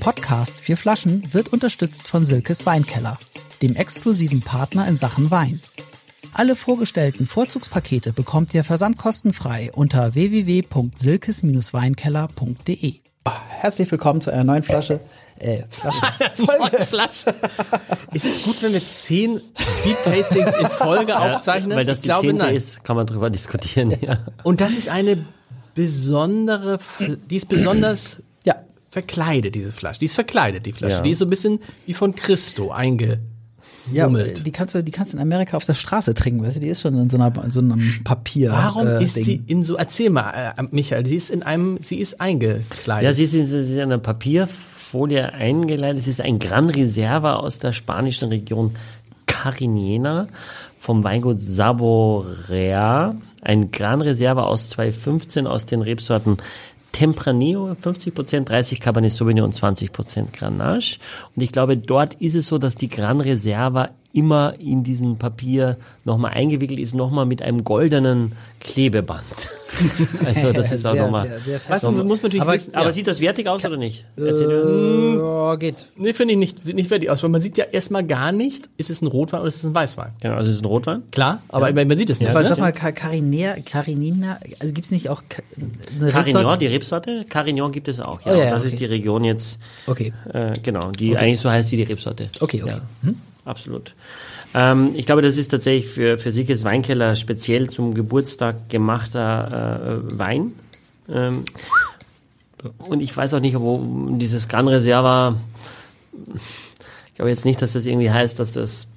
Podcast Vier Flaschen wird unterstützt von Silkes Weinkeller, dem exklusiven Partner in Sachen Wein. Alle vorgestellten Vorzugspakete bekommt ihr versandkostenfrei unter www.silkes-weinkeller.de. Herzlich willkommen zu einer neuen Flasche. Äh, Flasche. Folge. Flasche. Ist es gut, wenn wir zehn Speed-Tastings in Folge aufzeichnen? Weil das ich die glaube, zehnte nein. ist, kann man drüber diskutieren. Ja. Und das ist eine besondere, Fl- die ist besonders verkleidet, diese Flasche. Die ist verkleidet, die Flasche. Ja. Die ist so ein bisschen wie von Christo einge. ja die kannst du, die kannst du in Amerika auf der Straße trinken, weißt du, die ist schon in so, einer, in so einem Papier. Warum äh, ist Ding. die in so, erzähl mal, äh, Michael, sie ist in einem, sie ist eingekleidet. ja, sie ist, sie ist in einer Papierfolie eingeleitet. Es ist ein Gran Reserva aus der spanischen Region Cariniena vom Weingut Saborea. Ein Gran Reserva aus 2015 aus den Rebsorten Tempranillo 50%, 30 Cabernet Sauvignon und 20% Grenache. Und ich glaube, dort ist es so, dass die Gran Reserva immer in diesem Papier nochmal eingewickelt ist, nochmal mit einem goldenen Klebeband. also das ist auch nochmal. Weißt du, man natürlich Aber- wissen, Aber ja. sieht das wertig aus oder nicht? Erzähl dir. Ja, geht. Nee, finde ich nicht, sieht nicht fertig aus, weil man sieht ja erstmal gar nicht, ist es ein Rotwein oder ist es ein Weißwein. Genau, also es ist ein Rotwein. Klar, aber man sieht es nicht. Aber ne? sag mal, Cariner, Carinina, also gibt's nicht auch eine Carignan, Rebsorte? die Rebsorte, Carignan gibt es auch. Ja, Oh, ja, Und das okay. ist die Region jetzt, Okay. äh, genau, die eigentlich so heißt wie die Rebsorte. Okay, okay. Ja, absolut. Ähm, ich glaube, das ist tatsächlich für, für Siekes Weinkeller speziell zum Geburtstag gemachter äh, Wein. Ähm, und ich weiß auch nicht, wo dieses Gran Reserva, ich glaube jetzt nicht, dass das irgendwie heißt, dass das,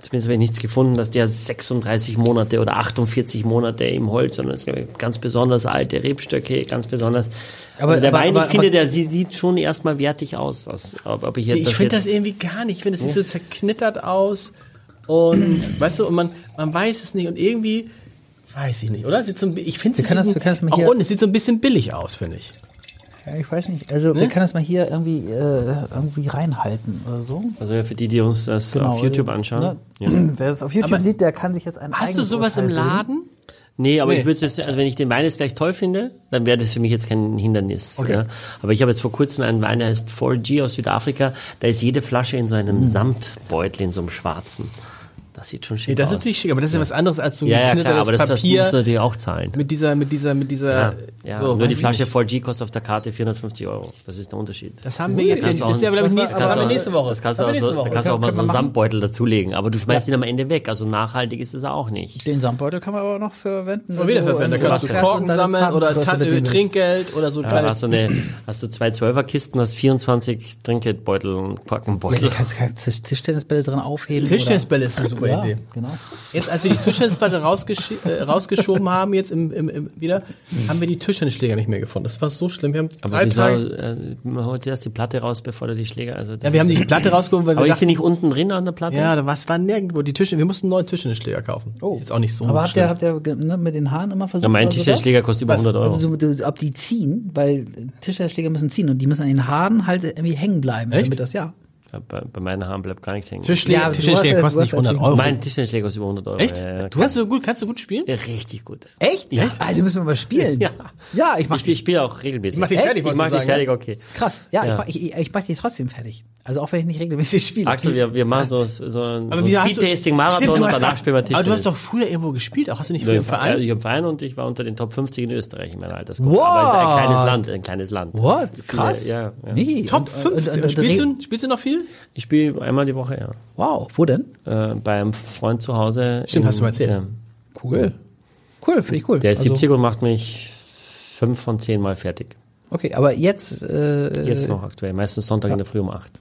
zumindest habe ich nichts gefunden, dass der 36 Monate oder 48 Monate im Holz, sondern es gibt ganz besonders alte Rebstöcke, ganz besonders. Aber- Aber, der aber- Wein, aber- ich finde, aber- der sie- sieht schon erstmal wertig aus. Das, ob, ob ich jetzt Ich finde das irgendwie gar nicht. Ich finde, es sieht so zerknittert aus und, weißt du, und man, man weiß es nicht und irgendwie, weiß ich nicht, oder? Sieht so, ich finde Wir können das- wir können das mal auch unten, es sieht so ein bisschen billig aus, finde ich. Ja, ich weiß nicht. Also wir können das mal hier irgendwie, äh, irgendwie reinhalten oder so. Also für die, die uns das Genau, auf YouTube also, anschauen. ne? Ja. Wer das auf YouTube Aber sieht, der kann sich jetzt ein Hast du sowas im Urteil bilden. Laden? Nee, aber Nee. ich würde jetzt, also wenn ich den Wein jetzt gleich toll finde, dann wäre das für mich jetzt kein Hindernis. Okay. Ja. Aber ich habe jetzt vor kurzem einen Wein, der heißt 4G aus Südafrika. Da ist jede Flasche in so einem Hm. Samtbeutel, in so einem schwarzen. Das sieht schon schick Nee, das ist aus. natürlich schick, aber das ist ja was anderes als so ein ja, ja, klar, aber das, das musst Papier du natürlich auch zahlen. mit dieser, mit dieser, mit dieser, Ja, ja. so, Nur die Flasche nicht. 4G kostet auf der Karte 450 Euro. Das ist der Unterschied. Das haben wir jetzt, du das ist ja, auch- glaube ich, das nächste, war- das das haben wir nächste Woche. Das kannst du auch so, da kannst du auch mal so einen machen. Samtbeutel dazulegen. Aber du schmeißt ihn am Ende weg. Also nachhaltig ist es auch nicht. Den Samtbeutel kann man aber noch verwenden. Mal wieder verwenden. Da kannst du Korken sammeln oder Trinkgeld oder so kleine. hast du eine, hast du zwei Zwölferkisten, hast 24 Trinkgeldbeutel und Korkenbeutel. du kannst, kannst Tisch- Tischtennisbälle drin aufheben. Tischtennisbälle ist eine super Idee. Ja, genau. Jetzt, als wir die Tischtennisplatte rausgesch äh, rausgeschoben haben, jetzt im, im, im, wieder, haben wir die Tischtennisschläger nicht mehr gefunden. Das war so schlimm. Wir haben Aber drei wieso, Tage. äh, man holt zuerst die Platte raus, bevor du die Schläger, also Ja, wir haben die Platte rausgehoben, weil wir Aber ist sie nicht unten drin an der Platte? ja, da was war nirgendwo. Die Tische, wir mussten einen neuen Tischtennisschläger kaufen. Oh. Ist jetzt auch nicht so Aber habt schlimm. ihr, habt ihr ne, mit den Haaren immer versucht? Ja, mein? Tischtennisschläger kostet über Was? 100 Euro. Also du, du, ob die ziehen, weil Tischtennisschläger müssen ziehen und die müssen an den Haaren halt irgendwie hängen bleiben. Echt? Damit das, ja. Bei, bei meinen Haaren bleibt gar nichts hängen. Tischschläger, Ja, ja- kosten nicht hast 100 natürlich- Euro. Mein Tischtennisschläger kostet über 100 Euro. Echt? Ja, Du hast so gut, kannst du gut spielen? ja, richtig gut. Echt? Ja. Alter, müssen wir mal spielen. Ja. Ja, ich mach Ich, ich spiele auch regelmäßig. Ich mach dich Echt? fertig, Ich mach dich fertig, okay. Krass. Ja, Ja. Ich, mach, ich, ich mach die trotzdem fertig. Also auch wenn ich nicht regelmäßig spiele. Axel, wir, wir machen so, so ein, so Speed-Tasting-Marathon und danach spielen wir Tischtennis. Aber du hast doch früher irgendwo gespielt, auch hast du nicht früher im Verein? Ich im Verein und ich war unter den Top 50 in Österreich in meiner Altersgruppe. Wow. Aber es ist ein kleines Land, ein kleines Land. What? Krass. Ja, ja. Nee. Top und- 50. und- und- spielst, und- du, spielst du noch viel? Ich spiele einmal die Woche, ja. Wow, wo denn? Äh, beim Freund zu Hause. Stimmt, in- hast du mal erzählt. Ja. Cool. Cool, finde ich cool. Der ist Also, 70 und macht mich fünf von zehn Mal fertig. Okay, aber jetzt, äh, Jetzt noch aktuell. Meistens Sonntag in der Früh um acht.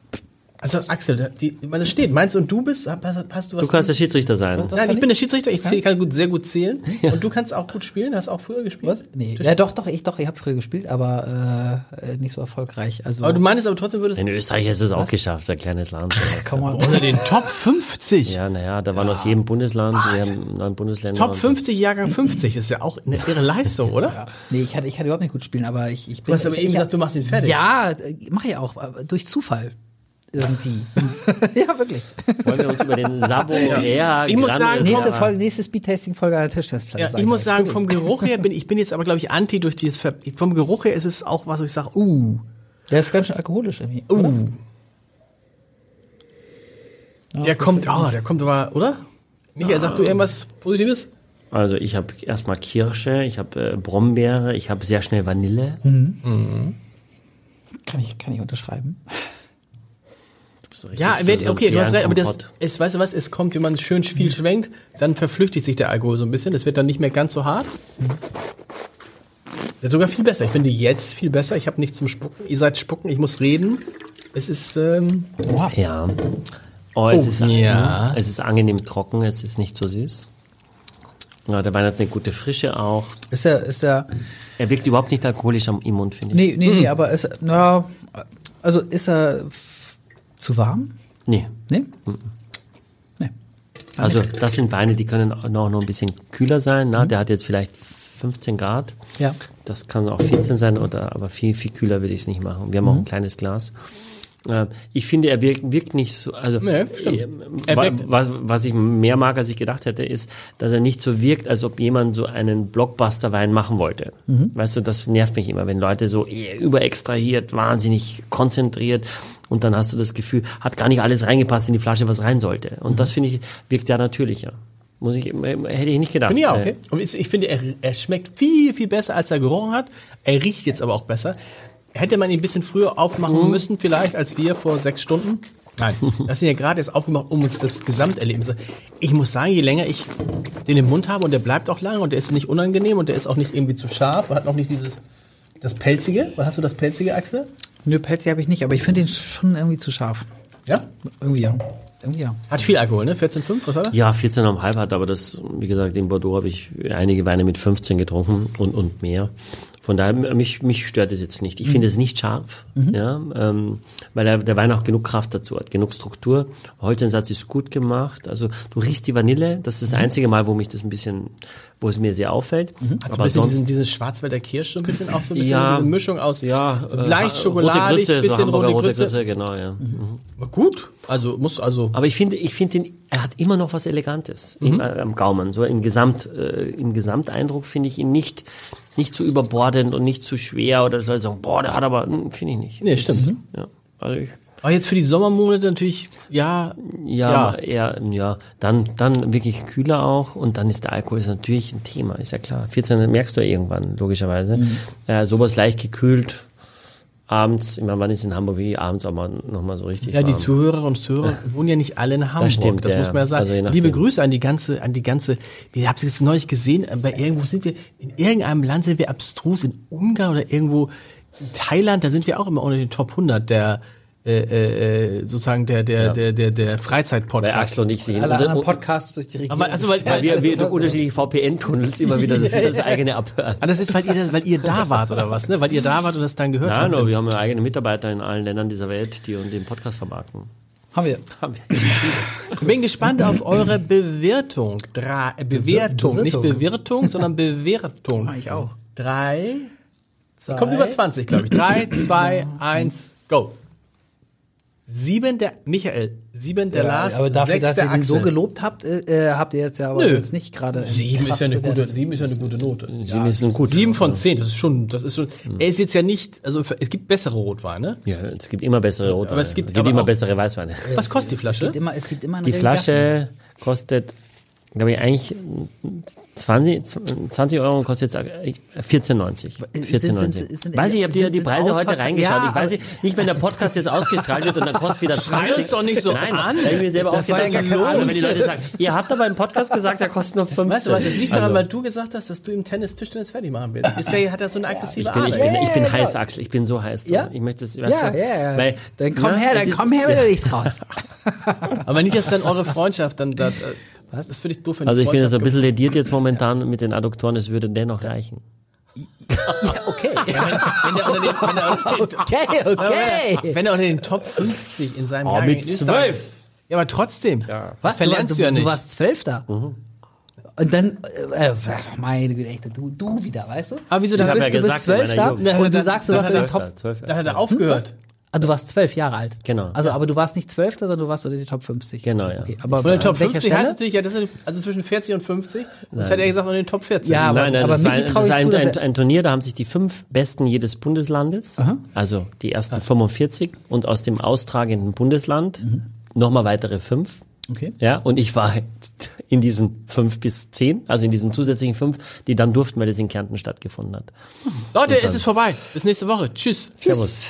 Also Axel, die, weil das steht, meinst du und du bist, hast, hast du was? Du kannst der Schiedsrichter sein. Nein, ich bin der Schiedsrichter, ich zähl, kann gut, sehr gut zählen. Und du kannst auch gut spielen, hast auch früher gespielt? was? Nee. Ja, doch, doch, ich doch, ich habe früher gespielt, aber äh, nicht so erfolgreich. Also, Aber du meinst aber trotzdem würdest In Österreich ist es auch geschafft, ein kleines Land. komm mal. unter den Top 50. Ja, naja, da waren aus jedem Bundesland, wir haben neun Bundesländer. Top und- 50, Jahrgang 50, das ist ja auch eine irre Leistung, oder? Nee, ich hatte, ich hatte überhaupt nicht gut spielen, aber ich, ich bin. Du hast aber ich, eben ich, gesagt, du machst ihn fertig. Ja, mache ich auch, durch Zufall. Irgendwie. ja, wirklich. Wollen wir uns über den Sabo eher Ich muss sagen, Nächste, Ja. Folge, nächste Speedtasting-Folge an der Tischtennisplatte. Ja, ich muss sagen, vom Geruch her bin ich bin jetzt aber glaube ich anti durch dieses Ver vom Geruch her ist es auch was, wo ich sage, uh, Der ist ganz schön alkoholisch irgendwie. Uh. Der kommt, oh, der kommt aber, oder? Michael, sag du irgendwas Positives? Also ich habe erstmal Kirsche, ich habe äh, Brombeere, ich habe sehr schnell Vanille. Kann ich, kann ich unterschreiben. So Ja, so- wird, so okay, du hast recht, aber das ist, weißt du was, es kommt, wenn man schön viel schwenkt, dann verflüchtigt sich der Alkohol so ein bisschen, das wird dann nicht mehr ganz so hart. Wird sogar viel besser. Ich finde jetzt viel besser. Ich habe nicht zum Spucken. Ihr seid Spucken, ich muss reden. Es ist, ähm, Ja. Oh, es, Oh, ist, ja. es ist angenehm trocken, es ist nicht so süß. Ja, der Wein hat eine gute Frische auch. Ist er, ist er, Er wirkt überhaupt nicht alkoholisch am, im Mund, finde ich. nee, nee, nee, aber ist, er- na, also ist er zu warm? Nee. Nee? Nee. Also das sind Weine, die können auch noch, ein bisschen kühler sein. Na? Der hat jetzt vielleicht 15 Grad. Ja. Das kann auch 14 sein, oder, aber viel, viel kühler würde ich es nicht machen. Wir haben auch ein kleines Glas. Äh, Ich finde, er wirkt, wirkt nicht so, also Nee, stimmt. äh, Er wa- wirkt- was, was ich mehr mag, als ich gedacht hätte, ist, dass er nicht so wirkt, als ob jemand so einen Blockbuster-Wein machen wollte. Weißt du, das nervt mich immer, wenn Leute so eher überextrahiert, wahnsinnig konzentriert und dann hast du das Gefühl, hat gar nicht alles reingepasst in die Flasche, was rein sollte. Und das finde ich, wirkt ja natürlicher. Muss ich, äh, hätte ich nicht gedacht. Finde ich auch, Äh, okay. Und ich finde, er, er schmeckt viel, viel besser, als er gerochen hat. Er riecht jetzt aber auch besser. Hätte man ihn ein bisschen früher aufmachen müssen, vielleicht, als wir vor sechs Stunden? Nein. Das sind ja gerade erst aufgemacht, um uns das Gesamterlebnis. Ich muss sagen, je länger ich den im Mund habe und der bleibt auch lange und der ist nicht unangenehm und der ist auch nicht irgendwie zu scharf und hat noch nicht dieses, das Pelzige. Was hast du das Pelzige, Axel? Nö, Pelzi habe ich nicht, aber ich finde ihn schon irgendwie zu scharf. Ja? Irgendwie ja. Irgendwie ja. Hat viel Alkohol, ne? 14,5, was hat er? Ja, 14,5 hat, aber das, wie gesagt, in Bordeaux habe ich einige Weine mit 15 getrunken und, und mehr. Von daher, mich, mich stört es jetzt nicht. Ich finde es nicht scharf, ja, ähm, weil der, der Wein auch genug Kraft dazu hat, genug Struktur. Holzeinsatz ist gut gemacht. Also du riechst die Vanille, das ist das einzige Mal, wo mich das ein bisschen, wo es mir sehr auffällt. Hat so ein Aber bisschen sonst, diesen, diese Schwarzwälder Kirsche, so ein bisschen auch so ein bisschen Ja. diese Mischung aus ja, so äh, leicht rote schokoladig, Grütze, so bisschen Hamburger rote Grütze. Grütze, genau, ja. Mhm. Aber Gut, also muss also. Aber ich finde, ich finde ihn, er hat immer noch was Elegantes im, äh, am Gaumen. So im Gesamt, äh, im Gesamteindruck finde ich ihn nicht, nicht zu überbordend und nicht zu schwer oder dass Leute sagen, boah, der hat aber, hm, finde ich nicht. Nee, Das- stimmt. Ja, also ich, Aber jetzt für die Sommermonate natürlich, ja, ja, eher, ja, dann, dann wirklich kühler auch und dann ist der Alkohol ist natürlich ein Thema, ist ja klar. 14 merkst du ja irgendwann, logischerweise. Äh, sowas leicht gekühlt, abends, ich meine, wann ist in Hamburg wie abends aber nochmal so richtig Ja, die warm. Zuhörer und Zuhörer wohnen ja nicht alle in Hamburg. Das, stimmt, ja, muss man ja sagen. also. Liebe Grüße an die ganze, an die ganze. Wir haben es jetzt neulich gesehen. Bei irgendwo sind wir in irgendeinem Land sind wir abstrus in Ungarn oder irgendwo in Thailand. Da sind wir auch immer unter den Top 100 der äh, äh, sozusagen der der der der der Bei Freizeit-Podcast. Axel und ich sehen. Alle anderen Podcasts durch die Region. Aber also, weil, Weil wir, wir durch unterschiedliche VPN-Tunnels immer wieder das, das eigene abhören. Ah, das ist, weil ihr, weil ihr da wart oder was, ne? Weil ihr da wart und das dann gehört Nein, habt. no, wir haben ja eigene Mitarbeiter in allen Ländern dieser Welt, die uns den Podcast vermarkten. haben wir. Haben wir. Bin gespannt auf eure Bewertung. Drei, äh, Bewertung, nicht Bewirtung. Bewertung, sondern Bewertung. Ich auch. Drei. Kommt über 20, glaube ich. Drei, zwei, eins, go. Sieben der Michael, sieben der Lars, aber dafür, sechs dass der ihr den so gelobt habt, äh, äh, habt ihr jetzt ja aber Nö. jetzt nicht gerade. Sieben ist ja eine gute, sieben ist ja eine gute Note. Sieben ist ein gut. Sieben von zehn, das ist schon, das ist schon. Er ist jetzt ja nicht, also es gibt bessere Rotweine. Ja, es gibt immer bessere Rotweine. Aber es gibt gibt aber immer auch- bessere Weißweine. Was kostet die Flasche? Es gibt immer, es gibt immer einen Die Regengaffen. Flasche kostet, ich, eigentlich 20, 20 Euro kostet jetzt äh, 14,90. Sind- 14,90. sind- sind- weiß ich, habt ihr die Preise heute reingeschaut? Ja, ich weiß nicht, nicht, wenn der Podcast jetzt ausgestrahlt wird und dann kostet wieder 20. uns doch nicht so Nein, an. Da ich mir selber Das war ja Ahnung, wenn die Leute sagen, ihr habt aber im Podcast gesagt, der kostet nur 15. Weißt du was, das liegt daran, Also, weil du gesagt hast, dass du im Tennis Tischtennis fertig machen willst. Ist ja, hat er so eine aggressive ich bin, ich Art. bin, ich bin Ja, ja, heiß, ja. Axel. Ich bin so heiß. Ja? Ich möchte es, Ja, ja, ja. Weil, dann komm ne, her, dann komm her, wenn du dich traust. Aber nicht, dass dann eure Freundschaft dann, das, was? Das finde ich doof, wenn Also ich bin jetzt ein bisschen lediert jetzt momentan mit den Adduktoren, es würde dennoch reichen. Okay. Wenn der unter den, wenn der unter den, Okay, okay. wenn er unter den Top 50 in seinem Oh, Jahrgang mit ist, 12. Ja, aber trotzdem. Ja. Was verlernst du, du, ja nicht. Du warst Zwölfter. Und dann, äh, äh, meine Güte, du, du wieder, weißt du? aber wieso, dann, bist, ja du bist gesagt, meiner Zwölfter Jugend. und du sagst, du hat in den Top. Zwölf, dann hat er aufgehört. Ah, du warst zwölf Jahre alt. Genau. Also, aber du warst nicht zwölf, sondern du warst unter die Top 50. Genau, ja. Okay, aber Und in den Top an welcher 50 heißt natürlich, ja, das ist also zwischen 40 und 50. Das hätte er gesagt, in den Top 40. Ja, aber- nein, nein, aber das war, ein, das war zu, ein, dass ein, ein Turnier, da haben sich die fünf Besten jedes Bundeslandes, also die ersten 45 und aus dem austragenden Bundesland nochmal weitere fünf. Okay. Ja, und ich war in diesen fünf bis zehn, also in diesen zusätzlichen fünf, die dann durften, weil es in Kärnten stattgefunden hat. Leute, es ist vorbei. Bis nächste Woche. Tschüss. Servus.